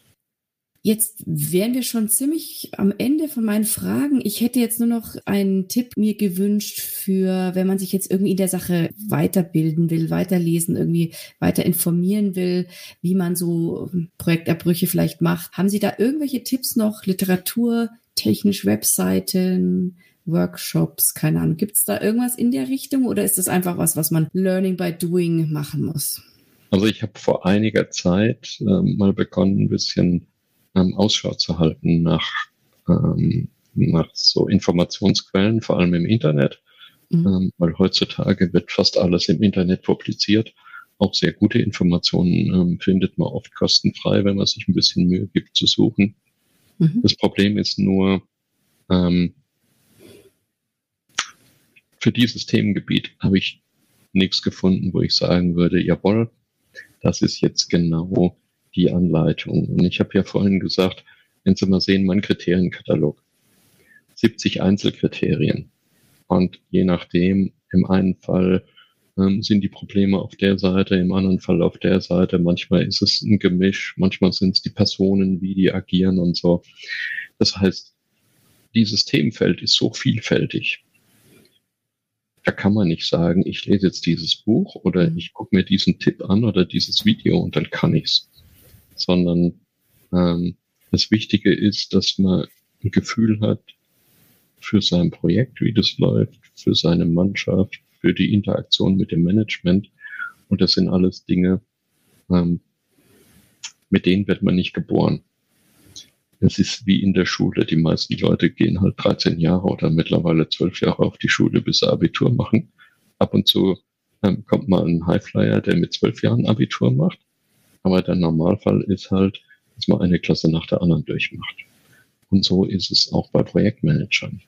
Jetzt wären wir schon ziemlich am Ende von meinen Fragen. Ich hätte jetzt nur noch einen Tipp mir gewünscht für, wenn man sich jetzt irgendwie in der Sache weiterbilden will, weiterlesen, irgendwie weiter informieren will, wie man so Projektabbrüche vielleicht macht. Haben Sie da irgendwelche Tipps noch, Literatur, technisch Webseiten, Workshops, keine Ahnung. Gibt es da irgendwas in der Richtung oder ist das einfach was, was man Learning by Doing machen muss? Also ich habe vor einiger Zeit ähm, mal begonnen, ein bisschen ähm, Ausschau zu halten nach, ähm, nach so Informationsquellen, vor allem im Internet, mhm. ähm, weil heutzutage wird fast alles im Internet publiziert. Auch sehr gute Informationen ähm, findet man oft kostenfrei, wenn man sich ein bisschen Mühe gibt zu suchen. Mhm. Das Problem ist nur, ähm, für dieses Themengebiet habe ich nichts gefunden, wo ich sagen würde, jawohl, das ist jetzt genau die Anleitung. Und ich habe ja vorhin gesagt, wenn Sie mal sehen, mein Kriterienkatalog. 70 Einzelkriterien. Und je nachdem, im einen Fall ähm, sind die Probleme auf der Seite, im anderen Fall auf der Seite. Manchmal ist es ein Gemisch, manchmal sind es die Personen, wie die agieren und so. Das heißt, dieses Themenfeld ist so vielfältig. Da kann man nicht sagen, ich lese jetzt dieses Buch oder mhm. ich gucke mir diesen Tipp an oder dieses Video und dann kann ich's. Sondern ähm, das Wichtige ist, dass man ein Gefühl hat für sein Projekt, wie das läuft, für seine Mannschaft, für die Interaktion mit dem Management. Und das sind alles Dinge, ähm, mit denen wird man nicht geboren. Es ist wie in der Schule. Die meisten Leute gehen halt 13 Jahre oder mittlerweile 12 Jahre auf die Schule, bis sie Abitur machen. Ab und zu ähm, kommt mal ein Highflyer, der mit 12 Jahren Abitur macht. Aber der Normalfall ist halt, dass man eine Klasse nach der anderen durchmacht. Und so ist es auch bei Projektmanagern.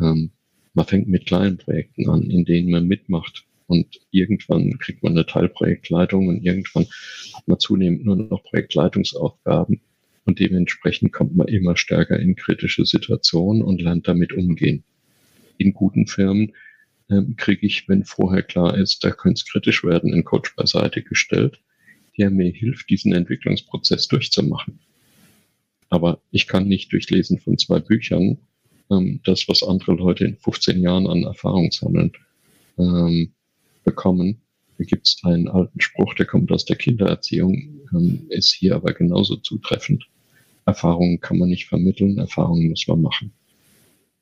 Ähm, man fängt mit kleinen Projekten an, in denen man mitmacht. Und irgendwann kriegt man eine Teilprojektleitung und irgendwann hat man zunehmend nur noch Projektleitungsaufgaben. Und dementsprechend kommt man immer stärker in kritische Situationen und lernt damit umgehen. In guten Firmen ähm, kriege ich, wenn vorher klar ist, da könnte es kritisch werden, einen Coach beiseite gestellt, der mir hilft, diesen Entwicklungsprozess durchzumachen. Aber ich kann nicht durch Lesen von zwei Büchern ähm, das, was andere Leute in 15 Jahren an Erfahrung sammeln, ähm, bekommen. Da gibt es einen alten Spruch, der kommt aus der Kindererziehung, ähm, ist hier aber genauso zutreffend. Erfahrungen kann man nicht vermitteln, Erfahrungen muss man machen.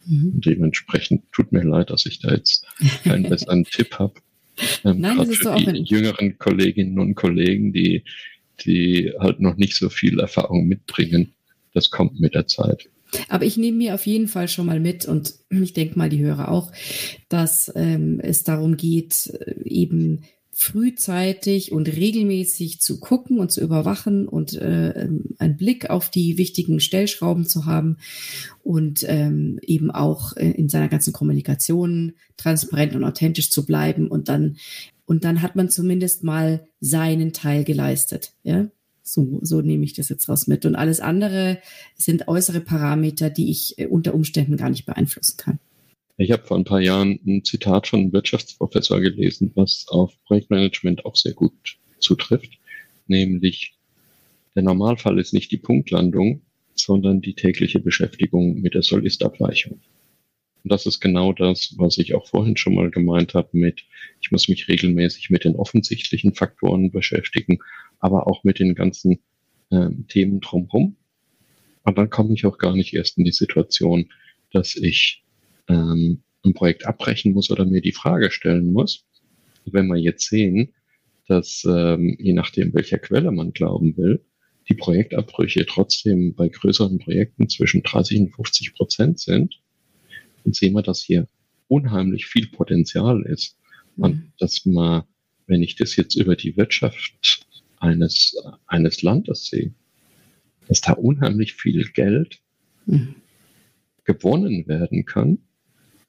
Mhm. dementsprechend tut mir leid, dass ich da jetzt keinen besseren Tipp habe. Ähm, Nein, das ist für die jüngeren Kolleginnen und Kollegen, die, die halt noch nicht so viel Erfahrung mitbringen. Das kommt mit der Zeit. Aber ich nehme mir auf jeden Fall schon mal mit und ich denke mal, die Hörer auch, dass ähm, es darum geht, äh, eben frühzeitig und regelmäßig zu gucken und zu überwachen und äh, ähm, einen Blick auf die wichtigen Stellschrauben zu haben und ähm, eben auch äh, in seiner ganzen Kommunikation transparent und authentisch zu bleiben und dann und dann hat man zumindest mal seinen Teil geleistet, ja. So, so nehme ich das jetzt raus mit. Und alles andere sind äußere Parameter, die ich äh, unter Umständen gar nicht beeinflussen kann. Ich habe vor ein paar Jahren ein Zitat von einem Wirtschaftsprofessor gelesen, was auf Projektmanagement auch sehr gut zutrifft, nämlich der Normalfall ist nicht die Punktlandung, sondern die tägliche Beschäftigung mit der Soll-Ist-Abweichung. Und das ist genau das, was ich auch vorhin schon mal gemeint habe mit, ich muss mich regelmäßig mit den offensichtlichen Faktoren beschäftigen, aber auch mit den ganzen ähm, Themen drumherum. Und dann komme ich auch gar nicht erst in die Situation, dass ich ähm, ein Projekt abbrechen muss oder mir die Frage stellen muss. wenn wir jetzt sehen, dass ähm, je nachdem, welcher Quelle man glauben will, die Projektabbrüche trotzdem bei größeren Projekten zwischen 30 und 50 Prozent sind, dann sehen wir, dass hier unheimlich viel Potenzial ist. Mhm. Und dass man, wenn ich das jetzt über die Wirtschaft eines, eines Landes sehe, dass da unheimlich viel Geld mhm. gewonnen werden kann,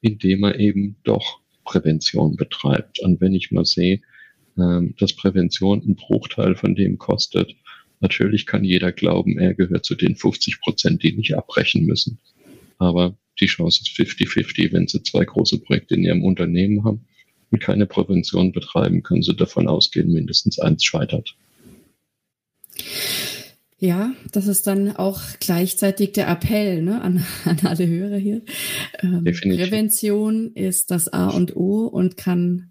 indem er eben doch Prävention betreibt. Und wenn ich mal sehe, ähm, dass Prävention einen Bruchteil von dem kostet, natürlich kann jeder glauben, er gehört zu den 50 Prozent, die nicht abbrechen müssen. Aber die Chance ist 50-50. Wenn Sie zwei große Projekte in Ihrem Unternehmen haben und keine Prävention betreiben, können Sie davon ausgehen, mindestens eins scheitert. Ja, das ist dann auch gleichzeitig der Appell ne, an, an alle Hörer hier. Ähm, Prävention ist das A und O und kann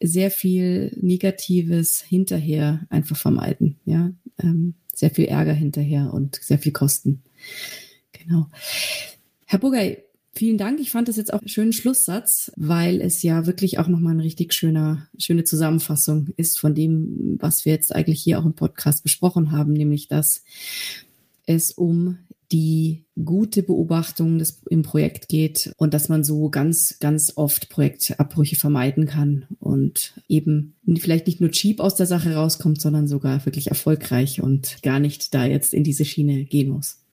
sehr viel Negatives hinterher einfach vermeiden. Ja, ähm, sehr viel Ärger hinterher und sehr viel Kosten. Genau. Herr Burgay, Vielen Dank. Ich fand das jetzt auch einen schönen Schlusssatz, weil es ja wirklich auch nochmal eine richtig schöner, schöne Zusammenfassung ist von dem, was wir jetzt eigentlich hier auch im Podcast besprochen haben, nämlich dass es um die gute Beobachtung des, im Projekt geht und dass man so ganz, ganz oft Projektabbrüche vermeiden kann und eben vielleicht nicht nur cheap aus der Sache rauskommt, sondern sogar wirklich erfolgreich und gar nicht da jetzt in diese Schiene gehen muss.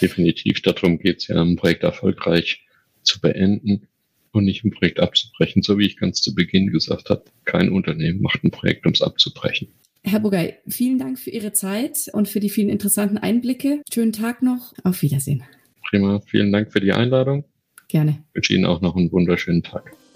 Definitiv, darum geht es ja, ein Projekt erfolgreich zu beenden und nicht ein Projekt abzubrechen. So wie ich ganz zu Beginn gesagt habe, kein Unternehmen macht ein Projekt, um es abzubrechen. Herr Bugay, vielen Dank für Ihre Zeit und für die vielen interessanten Einblicke. Schönen Tag noch. Auf Wiedersehen. Prima. Vielen Dank für die Einladung. Gerne. Ich wünsche Ihnen auch noch einen wunderschönen Tag.